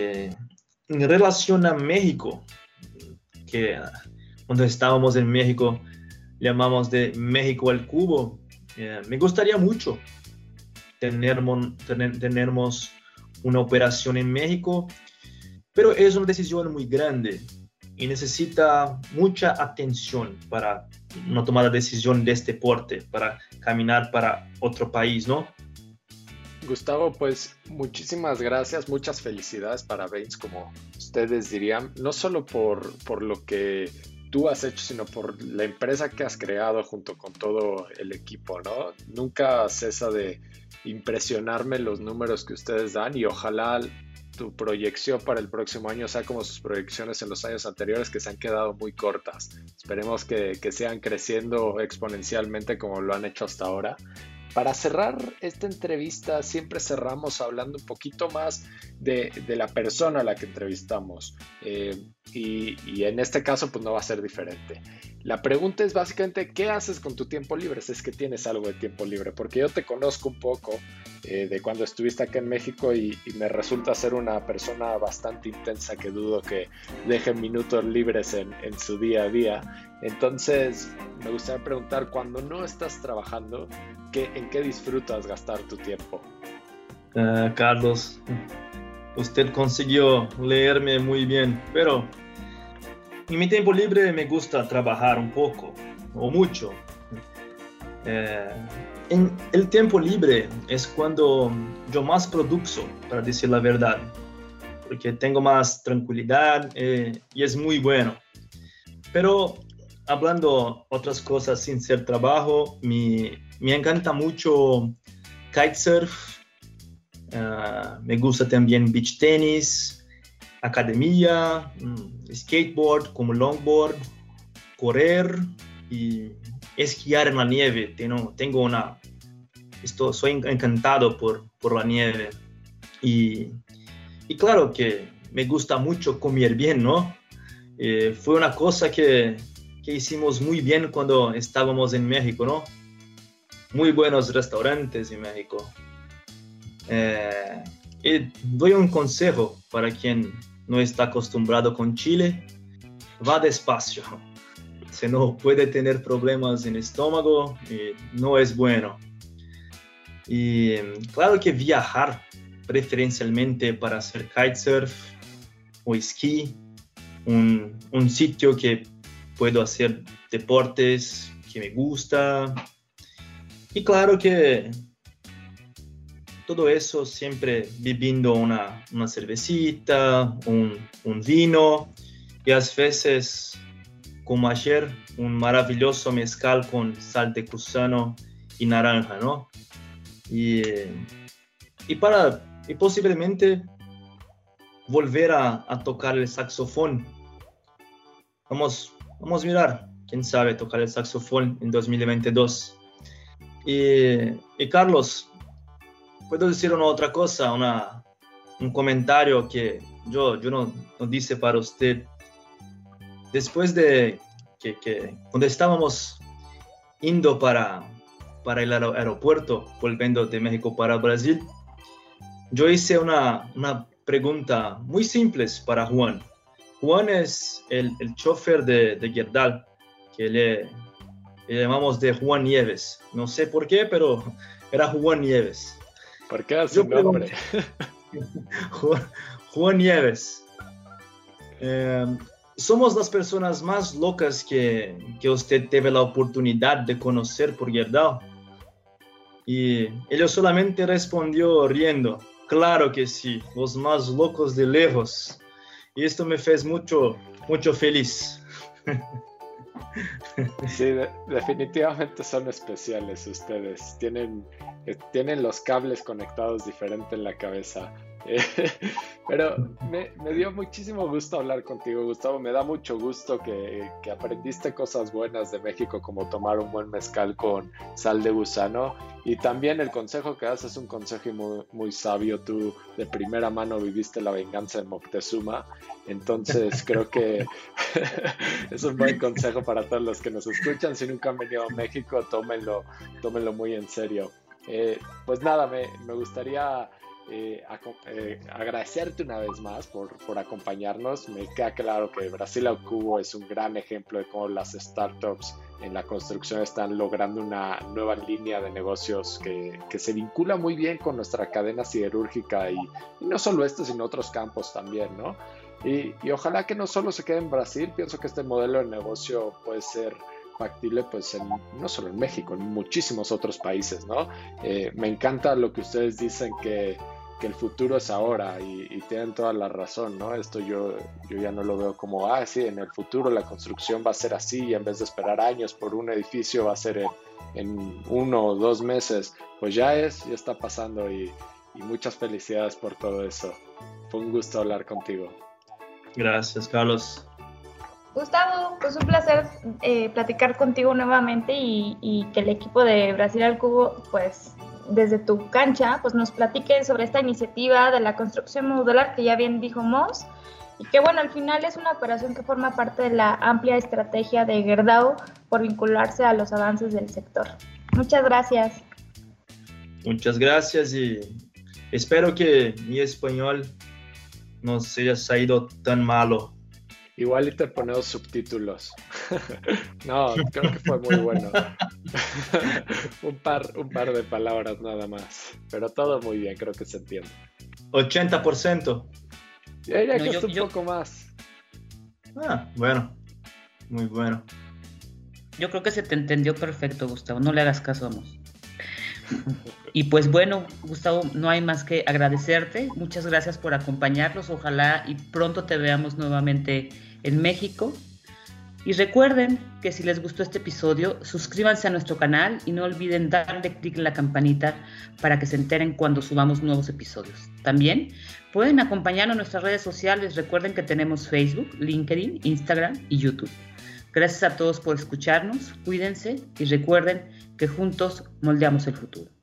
en relación a México, que cuando estábamos en México llamamos de México al cubo. Eh, me gustaría mucho tener, una operación en México, pero es una decisión muy grande y necesita mucha atención para no tomar la decisión de este porte, para caminar para otro país, ¿no? Gustavo, pues muchísimas gracias, muchas felicidades para Baines, como ustedes dirían, no solo por, por lo que tú has hecho, sino por la empresa que has creado junto con todo el equipo, ¿no? Nunca cesa de impresionarme los números que ustedes dan y ojalá tu proyección para el próximo año sea como sus proyecciones en los años anteriores que se han quedado muy cortas. Esperemos que, que sean creciendo exponencialmente como lo han hecho hasta ahora para cerrar esta entrevista, siempre cerramos hablando un poquito más de, la persona a la que entrevistamos. Eh, y, en este caso, pues no va a ser diferente. La pregunta es básicamente, ¿qué haces con tu tiempo libre? Si es que tienes algo de tiempo libre, porque yo te conozco un poco eh, de cuando estuviste acá en México y, me resulta ser una persona bastante intensa que dudo que deje minutos libres en, su día a día. Entonces, me gustaría preguntar, cuando no estás trabajando, ¿qué, ¿en qué disfrutas gastar tu tiempo? Uh, Carlos, usted consiguió leerme muy bien, pero en mi tiempo libre me gusta trabajar un poco o mucho. Eh, en el tiempo libre es cuando yo más produzo, para decir la verdad, porque tengo más tranquilidad eh, y es muy bueno. Pero hablando otras cosas sin ser trabajo, me, me encanta mucho kitesurf, uh, me gusta también beach tenis, academia, um, skateboard como longboard, correr y esquiar en la nieve. Tengo, tengo una, esto, soy encantado por, por la nieve. Y, y, claro que me gusta mucho comer bien, ¿no? Eh, fue una cosa que que hicimos muy bien cuando estábamos en México, ¿no? Muy buenos restaurantes en México. Eh, y doy un consejo para quien no está acostumbrado con Chile, va despacio. Si no puede tener problemas en estómago, y no es bueno. Y claro que viajar preferencialmente para hacer kitesurf o esquí, un, un sitio que puedo hacer deportes que me gusta. Y claro que todo eso siempre bebiendo una, una cervecita, un, un, vino y a veces, como ayer, un maravilloso mezcal con sal de cruzano y naranja, ¿no? Y, y para, y posiblemente volver a, a tocar el saxofón. Vamos vamos a mirar, quién sabe, tocar el saxofón en 2022. Y, Carlos, puedo decir una otra cosa, una, un comentario que yo, yo no, no dice para usted. Después de que, que cuando estábamos indo para, para el aeropuerto, volviendo de México para Brasil, yo hice una, una pregunta muy simple para Juan. Juan es el, el chofer de, de Gerdal, que le, le, llamamos de Juan Nieves. No sé por qué, pero [laughs] era Juan Nieves. ¿Por qué su nombre? [laughs] Juan, Nieves. Eh, somos las personas más locas que, que usted tuvo la oportunidad de conocer por Gerdau. Y él solamente respondió riendo, claro que sí, los más locos de lejos. Y esto me fez mucho, mucho feliz. [laughs] Sí, definitivamente son especiales ustedes. Tienen, eh, tienen los cables conectados diferente en la cabeza. [laughs] pero me, dio muchísimo gusto hablar contigo, Gustavo. Me da mucho gusto que, aprendiste cosas buenas de México, como tomar un buen mezcal con sal de gusano. Y también el consejo que das es un consejo muy, muy sabio. Tú de primera mano viviste la venganza de Moctezuma. Entonces [laughs] creo que [laughs] es un buen consejo para todos los que nos escuchan. Si nunca han venido a México, tómenlo, tómenlo muy en serio. Eh, pues nada, me, me gustaría eh, eh, agradecerte una vez más por, por, acompañarnos. Me queda claro que Brasil al Cubo es un gran ejemplo de cómo las startups en la construcción están logrando una nueva línea de negocios que, que se vincula muy bien con nuestra cadena siderúrgica y, no solo esto, sino otros campos también, ¿no? Y, y, ojalá que no solo se quede en Brasil, pienso que este modelo de negocio puede ser factible pues en, no solo en México, en muchísimos otros países, ¿no? Eh, me encanta lo que ustedes dicen que que el futuro es ahora y, tienen toda la razón, ¿no? Esto yo, yo ya no lo veo como, ah, sí, en el futuro la construcción va a ser así y en vez de esperar años por un edificio va a ser en, uno o dos meses. Pues ya es, ya está pasando y, muchas felicidades por todo eso. Fue un gusto hablar contigo. Gracias, Carlos. Gustavo, pues un placer eh, platicar contigo nuevamente y, y, que el equipo de Brasil al Cubo pues desde tu cancha, pues nos platiques sobre esta iniciativa de la construcción modular que ya bien dijo Moss y que bueno, al final es una operación que forma parte de la amplia estrategia de Gerdau por vincularse a los avances del sector. Muchas gracias. Muchas gracias y espero que mi español no se haya salido tan malo Igual y te ponemos subtítulos. [laughs] no, creo que fue muy bueno. [laughs] un, par, un par de palabras nada más. Pero todo muy bien, creo que se entiende. 80%. Ya, ya no, un poco más. Ah, bueno. Muy bueno. Yo creo que se te entendió perfecto, Gustavo. No le hagas caso, a vamos. Y pues bueno, Gustavo, no hay más que agradecerte. Muchas gracias por acompañarnos. Ojalá y pronto te veamos nuevamente en México. Y recuerden que si les gustó este episodio, suscríbanse a nuestro canal y no olviden darle clic en la campanita para que se enteren cuando subamos nuevos episodios. También pueden acompañarnos en nuestras redes sociales. Recuerden que tenemos Facebook, LinkedIn, Instagram y YouTube. Gracias a todos por escucharnos, cuídense y recuerden que juntos moldeamos el futuro.